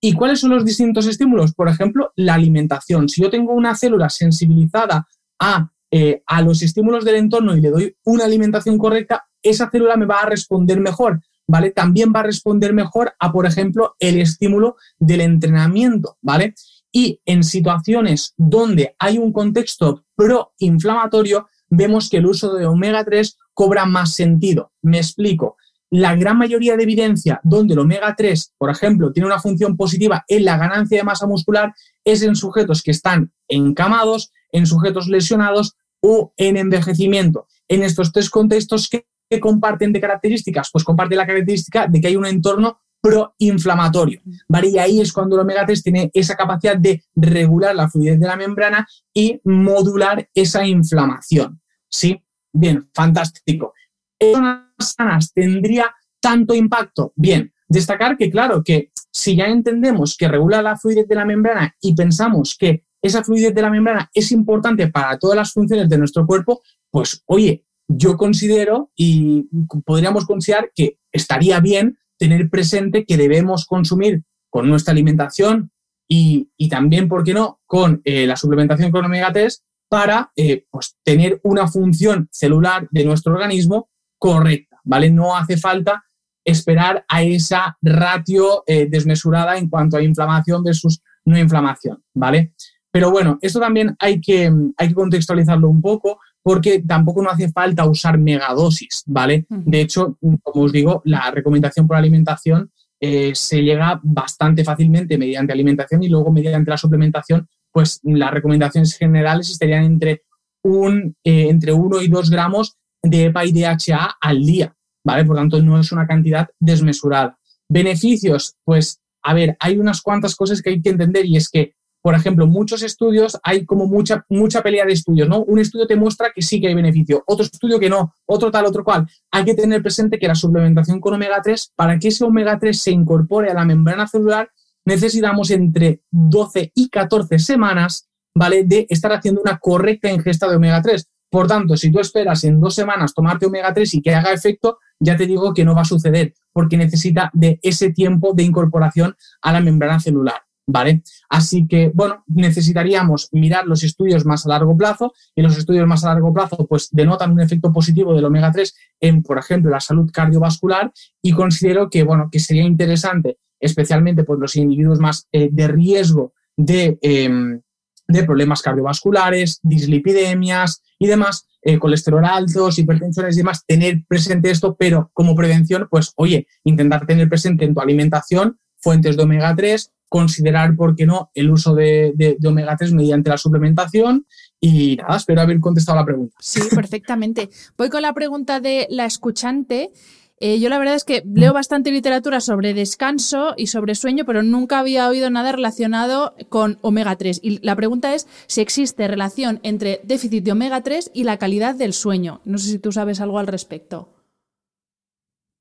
¿Y cuáles son los distintos estímulos? Por ejemplo, la alimentación. Si yo tengo una célula sensibilizada a, eh, a los estímulos del entorno y le doy una alimentación correcta, esa célula me va a responder mejor, ¿vale? También va a responder mejor a, por ejemplo, el estímulo del entrenamiento, ¿vale? Y en situaciones donde hay un contexto proinflamatorio, vemos que el uso de omega 3 cobra más sentido. Me explico. La gran mayoría de evidencia donde el omega 3, por ejemplo, tiene una función positiva en la ganancia de masa muscular es en sujetos que están encamados, en sujetos lesionados o en envejecimiento. En estos tres contextos, ¿qué comparten de características? Pues comparten la característica de que hay un entorno proinflamatorio. ¿vale? Y ahí es cuando el omega 3 tiene esa capacidad de regular la fluidez de la membrana y modular esa inflamación. ¿sí? Bien, fantástico. ¿En zonas sanas tendría tanto impacto? Bien, destacar que, claro, que si ya entendemos que regula la fluidez de la membrana y pensamos que esa fluidez de la membrana es importante para todas las funciones de nuestro cuerpo, pues oye, yo considero y podríamos considerar que estaría bien tener presente que debemos consumir con nuestra alimentación y, también, ¿por qué no?, con eh, la suplementación con omega 3 para eh, pues, tener una función celular de nuestro organismo correcta, ¿vale? No hace falta esperar a esa ratio eh, desmesurada en cuanto a inflamación versus no inflamación, ¿vale? Pero bueno, esto también hay que, hay que contextualizarlo un poco porque tampoco no hace falta usar megadosis, ¿vale? De hecho, como os digo, la recomendación por alimentación eh, se llega bastante fácilmente mediante alimentación y luego mediante la suplementación pues las recomendaciones generales estarían entre, un, eh, entre 1 y 2 gramos de EPA y DHA al día, ¿vale? Por tanto, no es una cantidad desmesurada. Beneficios, pues, a ver, hay unas cuantas cosas que hay que entender y es que, por ejemplo, muchos estudios, hay como mucha, mucha pelea de estudios, ¿no? Un estudio te muestra que sí que hay beneficio, otro estudio que no, otro tal, otro cual. Hay que tener presente que la suplementación con omega 3, para que ese omega 3 se incorpore a la membrana celular, necesitamos entre 12 y 14 semanas, ¿vale? De estar haciendo una correcta ingesta de omega 3. Por tanto, si tú esperas en dos semanas tomarte omega 3 y que haga efecto, ya te digo que no va a suceder, porque necesita de ese tiempo de incorporación a la membrana celular. ¿Vale? Así que, bueno, necesitaríamos mirar los estudios más a largo plazo y los estudios más a largo plazo pues denotan un efecto positivo del omega 3 en, por ejemplo, la salud cardiovascular y considero que, bueno, que sería interesante especialmente por los individuos más eh, de riesgo de, em, de, problemas cardiovasculares, dislipidemias y demás, eh, colesterol altos, hipertensiones y demás, tener presente esto, pero como prevención, pues oye, intentar tener presente en tu alimentación fuentes de omega 3, considerar, ¿por qué no?, el uso de, de, de, omega 3 mediante la suplementación. Y nada, espero haber contestado la pregunta. Sí, (laughs) perfectamente. Voy con la pregunta de la escuchante. Eh, yo la verdad es que leo bastante literatura sobre descanso y sobre sueño, pero nunca había oído nada relacionado con omega 3. Y la pregunta es si existe relación entre déficit de omega 3 y la calidad del sueño. No sé si tú sabes algo al respecto.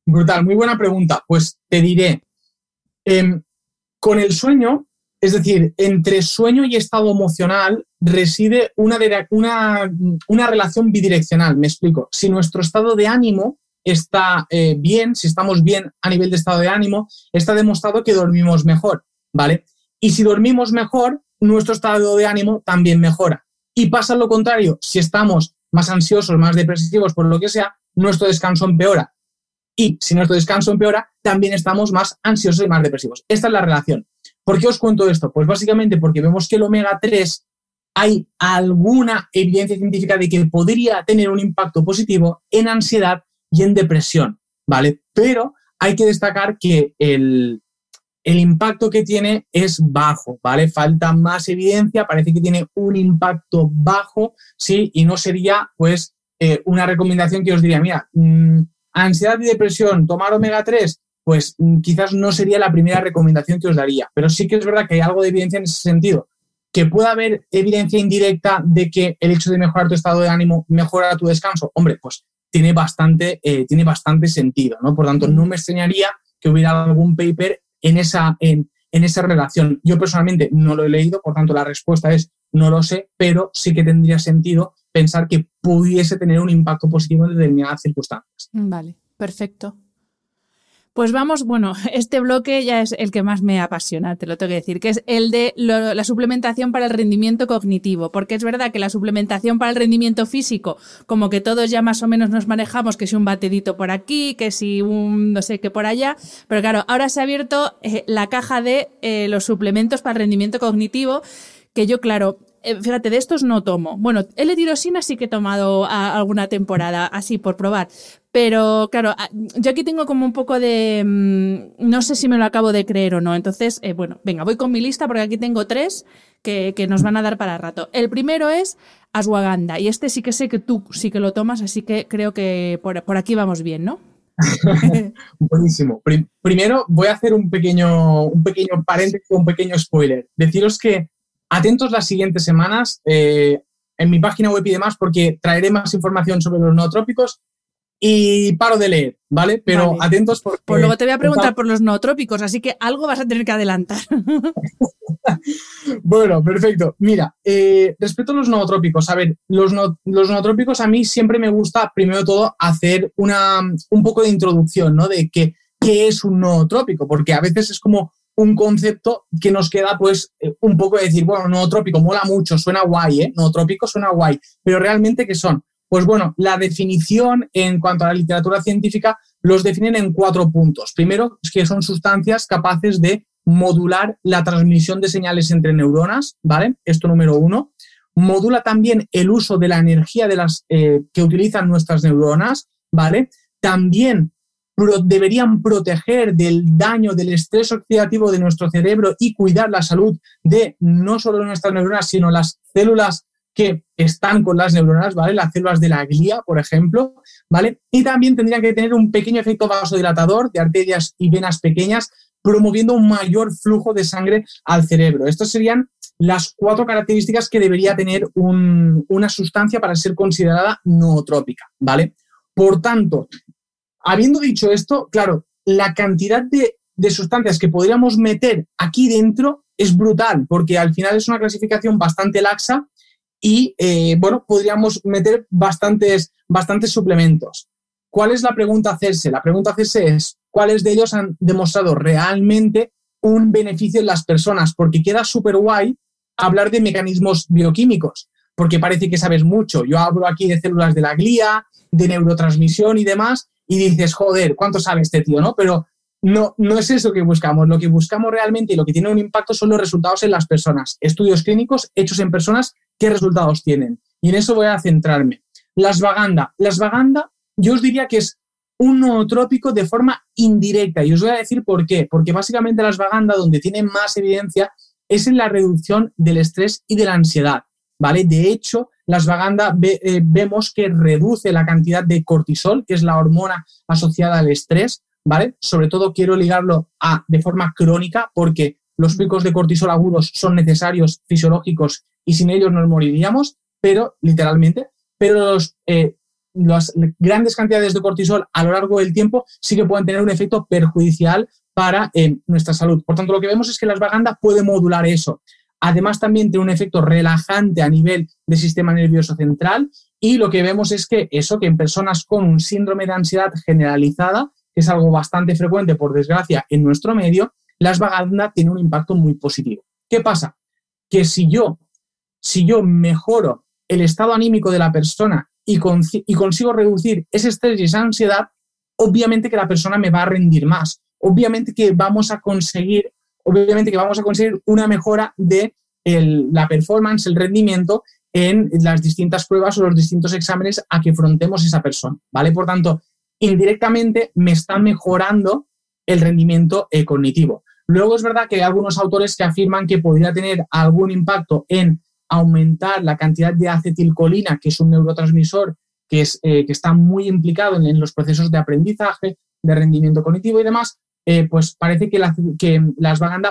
Brutal, muy buena pregunta. Pues te diré, eh, con el sueño, es decir, entre sueño y estado emocional reside una, una, relación bidireccional. Me explico. Si nuestro estado de ánimo está eh, bien, si estamos bien a nivel de estado de ánimo, está demostrado que dormimos mejor, ¿vale? Y si dormimos mejor, nuestro estado de ánimo también mejora. Y pasa lo contrario, si estamos más ansiosos, más depresivos, por lo que sea, nuestro descanso empeora. Y si nuestro descanso empeora, también estamos más ansiosos y más depresivos. Esta es la relación. ¿Por qué os cuento esto? Pues básicamente porque vemos que el omega 3 hay alguna evidencia científica de que podría tener un impacto positivo en ansiedad y en depresión, ¿vale? Pero hay que destacar que el, impacto que tiene es bajo, ¿vale? Falta más evidencia, parece que tiene un impacto bajo, ¿sí? Y no sería, pues, eh, una recomendación que os diría, mira, mm, ansiedad y depresión, tomar omega 3, pues mm, quizás no sería la primera recomendación que os daría, pero sí que es verdad que hay algo de evidencia en ese sentido que pueda haber evidencia indirecta de que el hecho de mejorar tu estado de ánimo mejora tu descanso, hombre, pues tiene bastante, eh, tiene bastante sentido, ¿no? Por tanto, no me extrañaría que hubiera algún paper en esa, en, en esa relación. Yo personalmente no lo he leído, por tanto, la respuesta es no lo sé, pero sí que tendría sentido pensar que pudiese tener un impacto positivo en determinadas circunstancias. Vale, perfecto. Pues vamos, bueno, (laughs) este bloque ya es el que más me apasiona, te lo tengo que decir, que es el de la suplementación para el rendimiento cognitivo, porque es verdad que la suplementación para el rendimiento físico, como que todos ya más o menos nos manejamos, que si un batidito por aquí, que si un no sé qué por allá, pero claro, ahora se ha abierto eh, la caja de eh, los suplementos para el rendimiento cognitivo, que yo, claro, eh, fíjate, de estos no tomo. Bueno, L-tirosina sí que he tomado alguna temporada, así por probar. Pero claro, yo aquí tengo como un poco de... Mm, no sé si me lo acabo de creer o no. Entonces, eh, bueno, venga, voy con mi lista porque aquí tengo tres que, nos van a dar para rato. El primero es Ashwagandha y este sí que sé que tú sí que lo tomas, así que creo que por, por aquí vamos bien, ¿no? (laughs) Buenísimo. primero voy a hacer un pequeño, un pequeño paréntesis, un pequeño spoiler. Deciros que Atentos las siguientes semanas eh, en mi página web y demás porque traeré más información sobre los nootrópicos y paro de leer, ¿vale? Pero atentos porque... Pues luego te voy a preguntar por los nootrópicos, así que algo vas a tener que adelantar. (laughs) bueno, perfecto. Mira, eh, respecto a los nootrópicos, a ver, los, los nootrópicos a mí siempre me gusta, primero de todo, hacer una, un poco de introducción, ¿no? De qué es un nootrópico, porque a veces es como un concepto que nos queda pues eh, un poco de decir, bueno, nootrópico mola mucho, suena guay, ¿eh? Nootrópico suena guay, pero realmente ¿qué son? Pues bueno, la definición en cuanto a la literatura científica los definen en cuatro puntos. Primero, que son sustancias capaces de modular la transmisión de señales entre neuronas, ¿vale? Esto número uno. Modula también el uso de la energía de las, eh, que utilizan nuestras neuronas, ¿vale? También deberían proteger del daño, del estrés oxidativo de nuestro cerebro y cuidar la salud de no solo nuestras neuronas, sino las células que están con las neuronas, ¿vale? Las células de la glía, por ejemplo, ¿vale? Y también tendrían que tener un pequeño efecto vasodilatador de arterias y venas pequeñas, promoviendo un mayor flujo de sangre al cerebro. Estas serían las cuatro características que debería tener una sustancia para ser considerada nootrópica, ¿vale? Por tanto, Habiendo dicho esto, claro, la cantidad de, sustancias que podríamos meter aquí dentro es brutal, porque al final es una clasificación bastante laxa y, eh, bueno, podríamos meter bastantes, bastantes suplementos. ¿Cuál es la pregunta a hacerse? La pregunta a hacerse es, ¿cuáles de ellos han demostrado realmente un beneficio en las personas? Porque queda súper guay hablar de mecanismos bioquímicos, porque parece que sabes mucho. Yo hablo aquí de células de la glía, de neurotransmisión y demás, y dices, joder, ¿cuánto sabe este tío? ¿no? Pero no, no es eso que buscamos. Lo que buscamos realmente y lo que tiene un impacto son los resultados en las personas. Estudios clínicos hechos en personas, ¿qué resultados tienen? Y en eso voy a centrarme. Las vaganda. Las vaganda, yo os diría que es un nootrópico de forma indirecta. Y os voy a decir por qué. Porque básicamente las vaganda, donde tienen más evidencia, es en la reducción del estrés y de la ansiedad. ¿Vale? De hecho, las vaganda eh, vemos que reduce la cantidad de cortisol, que es la hormona asociada al estrés, ¿vale? Sobre todo quiero ligarlo a de forma crónica porque los picos de cortisol agudos son necesarios, fisiológicos, y sin ellos nos moriríamos, pero literalmente, pero eh, las grandes cantidades de cortisol a lo largo del tiempo sí que pueden tener un efecto perjudicial para eh, nuestra salud. Por tanto, lo que vemos es que las vaganda puede modular eso. Además, también tiene un efecto relajante a nivel del sistema nervioso central y lo que vemos es que eso, que en personas con un síndrome de ansiedad generalizada, que es algo bastante frecuente, por desgracia, en nuestro medio, las ashwagandha tiene un impacto muy positivo. ¿Qué pasa? Que si yo, si yo mejoro el estado anímico de la persona y, y consigo reducir ese estrés y esa ansiedad, obviamente que la persona me va a rendir más. Obviamente que vamos a conseguir, obviamente que vamos a conseguir una mejora de la performance, el rendimiento en las distintas pruebas o los distintos exámenes a que afrontemos esa persona, ¿vale? Por tanto, indirectamente me está mejorando el rendimiento eh, cognitivo. Luego es verdad que hay algunos autores que afirman que podría tener algún impacto en aumentar la cantidad de acetilcolina, que es un neurotransmisor que, es, eh, que está muy implicado en, los procesos de aprendizaje, de rendimiento cognitivo y demás, eh, pues parece que la, que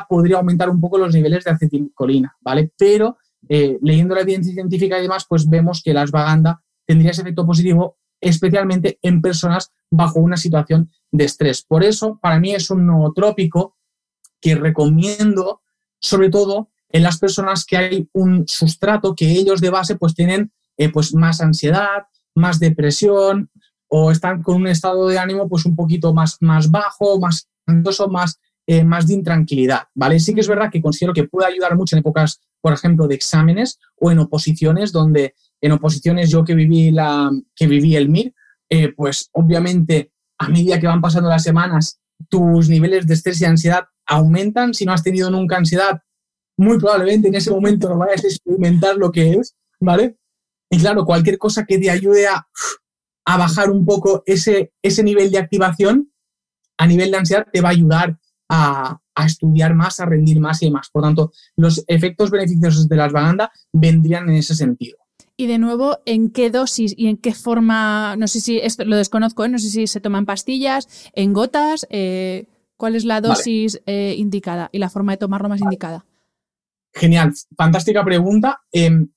podría aumentar un poco los niveles de acetilcolina, ¿vale? Pero eh, leyendo la evidencia científica y demás, pues vemos que la ashwagandha tendría ese efecto positivo, especialmente en personas bajo una situación de estrés. Por eso, para mí es un nootrópico que recomiendo, sobre todo en las personas que hay un sustrato que ellos de base pues tienen eh, pues más ansiedad, más depresión o están con un estado de ánimo pues un poquito más, más bajo, más ansioso, más, eh, más de intranquilidad, ¿vale? Sí que es verdad que considero que puede ayudar mucho en épocas por ejemplo, de exámenes o en oposiciones, donde en oposiciones yo que viví, la, que viví el MIR, eh, pues obviamente a medida que van pasando las semanas, tus niveles de estrés y ansiedad aumentan. Si no has tenido nunca ansiedad, muy probablemente en ese momento no vayas a experimentar lo que es, ¿vale? Y claro, cualquier cosa que te ayude a, a bajar un poco ese, ese nivel de activación a nivel de ansiedad te va a ayudar a, a estudiar más, a rendir más y demás. Por tanto, los efectos beneficiosos de la ashwagandha vendrían en ese sentido. Y de nuevo, ¿en qué dosis y en qué forma? No sé si esto lo desconozco, ¿eh? no sé si se toman pastillas, en gotas. Eh, ¿Cuál es la dosis eh, indicada y la forma de tomarlo más indicada? Genial, fantástica pregunta. Em,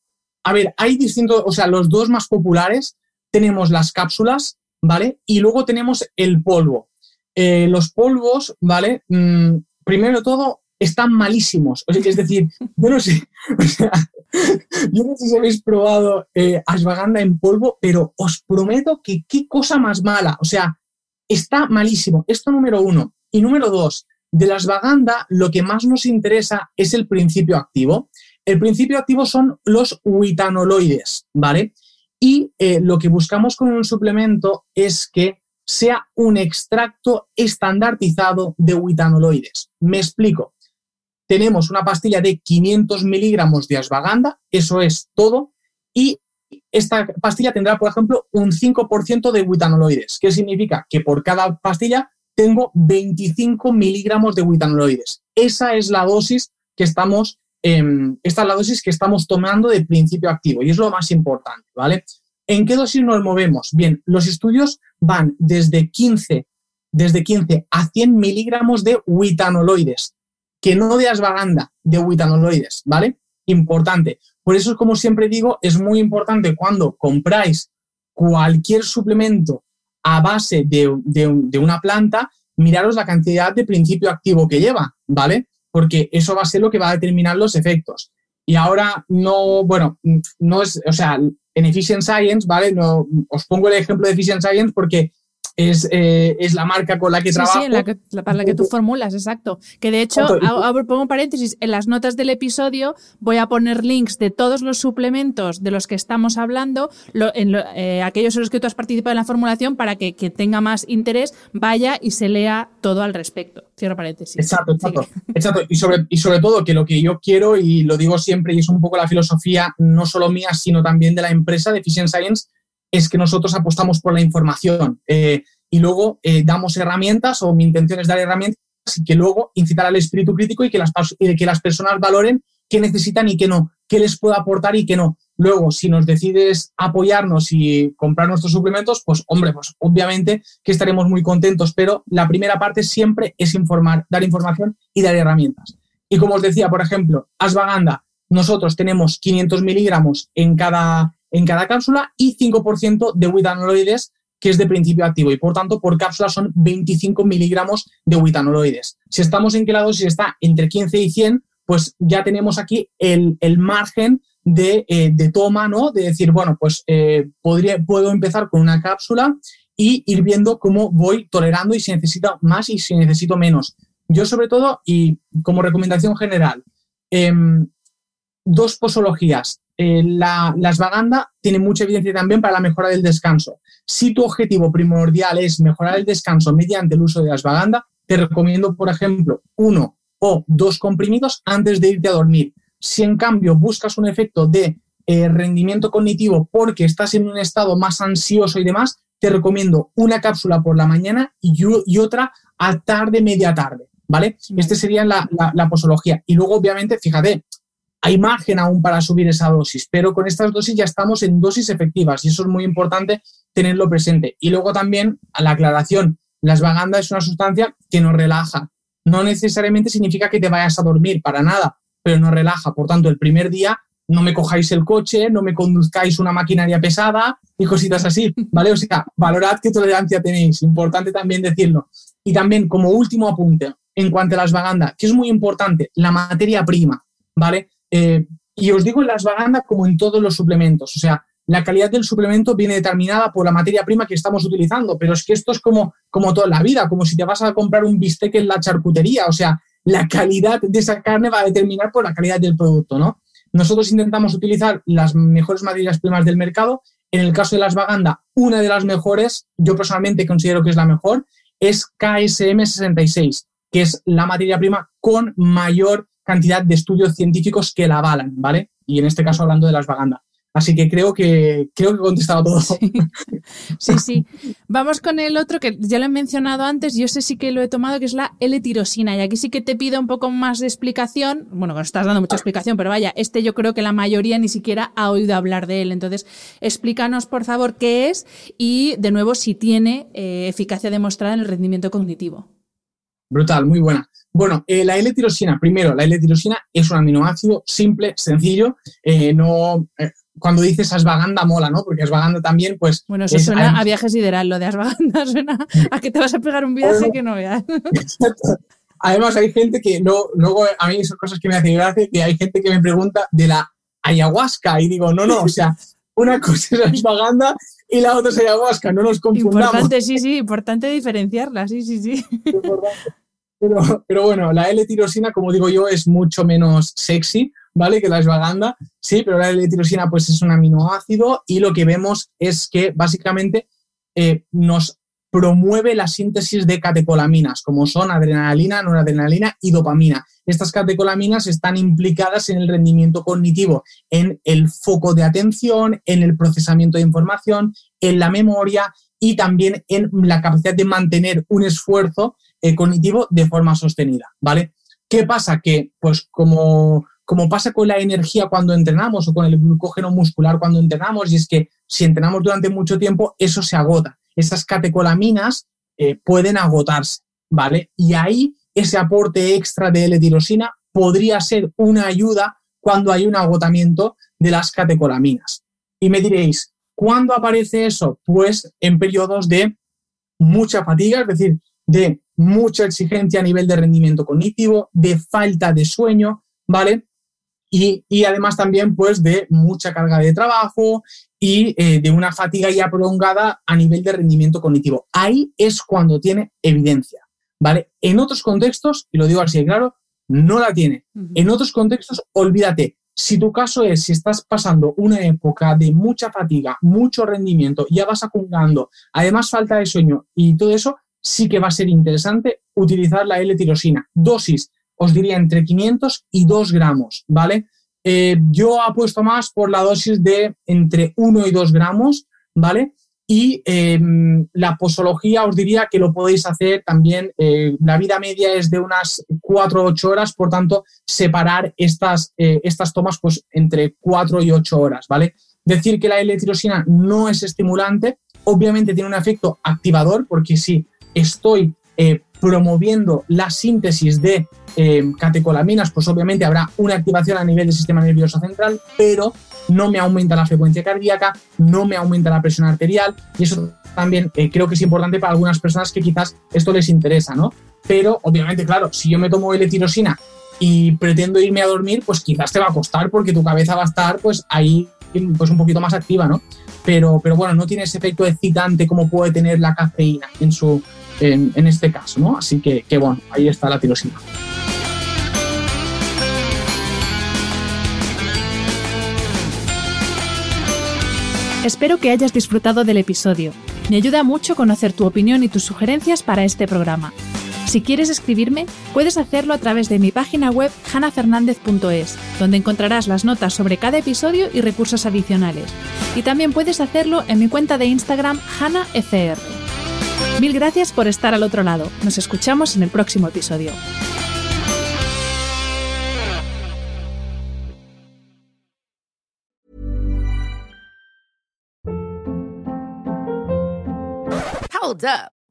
a ver, hay distintos, o sea, los dos más populares tenemos las cápsulas, ¿vale? Y luego tenemos el polvo. Los polvos, ¿vale? Mm, primero de todo, están malísimos. es decir, (laughs) yo no sé, (laughs) yo no sé si habéis probado eh, ashwagandha en polvo, pero os prometo que qué cosa más mala. O sea, está malísimo. Esto número uno. Y número dos, de la ashwagandha lo que más nos interesa es el principio activo. El principio activo son los witanoloides, ¿vale? Y eh, lo que buscamos con un suplemento es que sea un extracto estandarizado de witanoloides. Me explico. Tenemos una pastilla de 500 miligramos de ashwagandha, eso es todo, y esta pastilla tendrá, por ejemplo, un 5% de witanoloides. ¿Qué significa? Que por cada pastilla tengo 25 miligramos de witanoloides. Esa es la dosis que estamos, esta es la dosis que estamos tomando de principio activo y es lo más importante, ¿vale? ¿En qué dosis nos movemos? Bien, los estudios van desde 15, desde 15 a 100 miligramos de witanoloides, que no de ashwagandha, de witanoloides, ¿vale? Importante. Por eso, como siempre digo, es muy importante cuando compráis cualquier suplemento a base de, de una planta, miraros la cantidad de principio activo que lleva, ¿vale? Porque eso va a ser lo que va a determinar los efectos. Y ahora no, bueno, no es, o sea, en Efficient Science, ¿vale? No, os pongo el ejemplo de Efficient Science porque es, eh, es, la marca con la que trabajo. Sí, la para la que tú formulas, exacto. Que de hecho, pongo paréntesis, en las notas del episodio voy a poner links de todos los suplementos de los que estamos hablando, en eh, aquellos en los que tú has participado en la formulación, para que, que tenga más interés vaya y se lea todo al respecto. Cierro paréntesis. Exacto, exacto. exacto. Y, sobre, y sobre todo que lo que yo quiero, y lo digo siempre, y es un poco la filosofía no solo mía, sino también de la empresa de Efficient Science, es que nosotros apostamos por la información eh, y luego eh, damos herramientas o mi intención es dar herramientas y que luego incitar al espíritu crítico y que las, que las personas valoren qué necesitan y qué no, qué les puedo aportar y qué no. Luego, si nos decides apoyarnos y comprar nuestros suplementos, pues hombre, pues obviamente que estaremos muy contentos, pero la primera parte siempre es informar, dar información y dar herramientas. Y como os decía, por ejemplo, Asvaganda, nosotros tenemos 500 miligramos en cada, en cada cápsula y 5% de witanoloides, que es de principio activo. Y por tanto, por cápsula son 25 miligramos de witanoloides. Si estamos en que la dosis está entre 15 y 100, pues ya tenemos aquí el, margen de, eh, de, toma, ¿no? De decir, bueno, pues eh, podría, puedo empezar con una cápsula y ir viendo cómo voy tolerando y si necesito más y si necesito menos. Yo sobre todo, y como recomendación general, em, dos posologías eh, la, la tiene mucha evidencia también para la mejora del descanso. Si tu objetivo primordial es mejorar el descanso mediante el uso de ashwagandha, te recomiendo, por ejemplo, uno o dos comprimidos antes de irte a dormir. Si en cambio buscas un efecto de eh, rendimiento cognitivo porque estás en un estado más ansioso y demás, te recomiendo una cápsula por la mañana y, y otra a tarde, media tarde, ¿vale? Este sería la, la, posología. Y luego, obviamente, fíjate, hay margen aún para subir esa dosis, pero con estas dosis ya estamos en dosis efectivas y eso es muy importante tenerlo presente. Y luego también, a la aclaración, la svaganda es una sustancia que nos relaja. No necesariamente significa que te vayas a dormir, para nada, pero nos relaja. Por tanto, el primer día no me cojáis el coche, no me conduzcáis una maquinaria pesada y cositas así, ¿vale? O sea, valorad qué tolerancia tenéis, importante también decirlo. Y también, como último apunte, en cuanto a la svaganda, que es muy importante, la materia prima, ¿vale? Eh, y os digo en la svaganda como en todos los suplementos, o sea, la calidad del suplemento viene determinada por la materia prima que estamos utilizando, pero es que esto es como, como toda la vida, como si te vas a comprar un bistec en la charcutería, o sea, la calidad de esa carne va a determinar por la calidad del producto, ¿no? Nosotros intentamos utilizar las mejores materias primas del mercado. En el caso de las Vaganda, una de las mejores, yo personalmente considero que es la mejor, es KSM66, que es la materia prima con mayor cantidad de estudios científicos que la avalan, ¿vale? Y en este caso hablando de las Vaganda. Así que creo que creo que he contestado todo. Sí. sí, Vamos con el otro que ya lo he mencionado antes, yo sé sí que lo he tomado, que es la L-tirosina. Y aquí sí que te pido un poco más de explicación. Bueno, nos estás dando mucha explicación, pero vaya, este yo creo que la mayoría ni siquiera ha oído hablar de él. Entonces, explícanos, por favor, qué es y, de nuevo, si tiene eh, eficacia demostrada en el rendimiento cognitivo. Brutal, muy buena. Bueno, eh, la L-tirosina, primero, la L-tirosina es un aminoácido simple, sencillo, eh, no, cuando dices asvaganda mola, ¿no? Porque asvaganda también, pues... Bueno, eso suena a viaje sideral, lo de asvaganda (laughs) suena a que te vas a pegar un viaje que no veas. (laughs) Además, hay gente que, no, luego a mí son cosas que me hacen gracia, que hay gente que me pregunta de la ayahuasca y digo, no, no, o sea, una cosa es asvaganda y la otra es ayahuasca, no nos confundamos. Importante, sí, sí, importante diferenciarla, sí, sí, sí. Pero, bueno, la L-tirosina, como digo yo, es mucho menos sexy, ¿vale? Que la esvaganda, sí, pero la L-tirosina pues es un aminoácido y lo que vemos es que básicamente eh, nos promueve la síntesis de catecolaminas, como son adrenalina, noradrenalina y dopamina. Estas catecolaminas están implicadas en el rendimiento cognitivo, en el foco de atención, en el procesamiento de información, en la memoria y también en la capacidad de mantener un esfuerzo eh, cognitivo de forma sostenida, ¿vale? ¿Qué pasa? Que, pues como como pasa con la energía cuando entrenamos o con el glucógeno muscular cuando entrenamos, y es que si entrenamos durante mucho tiempo, eso se agota. Esas catecolaminas eh, pueden agotarse, ¿vale? Y ahí ese aporte extra de L-tirosina podría ser una ayuda cuando hay un agotamiento de las catecolaminas. Y me diréis, ¿cuándo aparece eso? Pues en periodos de mucha fatiga, es decir, de mucha exigencia a nivel de rendimiento cognitivo, de falta de sueño, ¿vale? y, además también pues de mucha carga de trabajo y eh, de una fatiga ya prolongada a nivel de rendimiento cognitivo. Ahí es cuando tiene evidencia, ¿vale? En otros contextos, y lo digo así de claro, no la tiene. En otros contextos, olvídate. Si tu caso es, si estás pasando una época de mucha fatiga, mucho rendimiento, ya vas acumulando, además falta de sueño y todo eso, sí que va a ser interesante utilizar la L-tirosina. Dosis os diría entre 500 y 2 gramos, ¿vale? Eh, yo apuesto más por la dosis de entre 1 y 2 gramos, ¿vale? Y em, la posología os diría que lo podéis hacer también, eh, la vida media es de unas 4 o 8 horas, por tanto, separar estas, eh, estas tomas pues, entre 4 y 8 horas, ¿vale? Decir que la L-tirosina no es estimulante, obviamente tiene un efecto activador, porque si estoy promoviendo la síntesis de eh, catecolaminas, pues obviamente habrá una activación a nivel del sistema nervioso central, pero no me aumenta la frecuencia cardíaca, no me aumenta la presión arterial y eso también eh, creo que es importante para algunas personas que quizás esto les interesa, ¿no? Pero obviamente, claro, si yo me tomo L-tirosina y pretendo irme a dormir, pues quizás te va a costar porque tu cabeza va a estar pues ahí pues un poquito más activa, ¿no? Pero, pero bueno, no tiene ese efecto excitante como puede tener la cafeína en su, en, este caso, ¿no? Así que, que bueno, ahí está la tirosina. Espero que hayas disfrutado del episodio. Me ayuda mucho conocer tu opinión y tus sugerencias para este programa. Si quieres escribirme, puedes hacerlo a través de mi página web hanafernandez.es, donde encontrarás las notas sobre cada episodio y recursos adicionales. Y también puedes hacerlo en mi cuenta de Instagram hanafr. Mil gracias por estar al otro lado. Nos escuchamos en el próximo episodio. Hold up.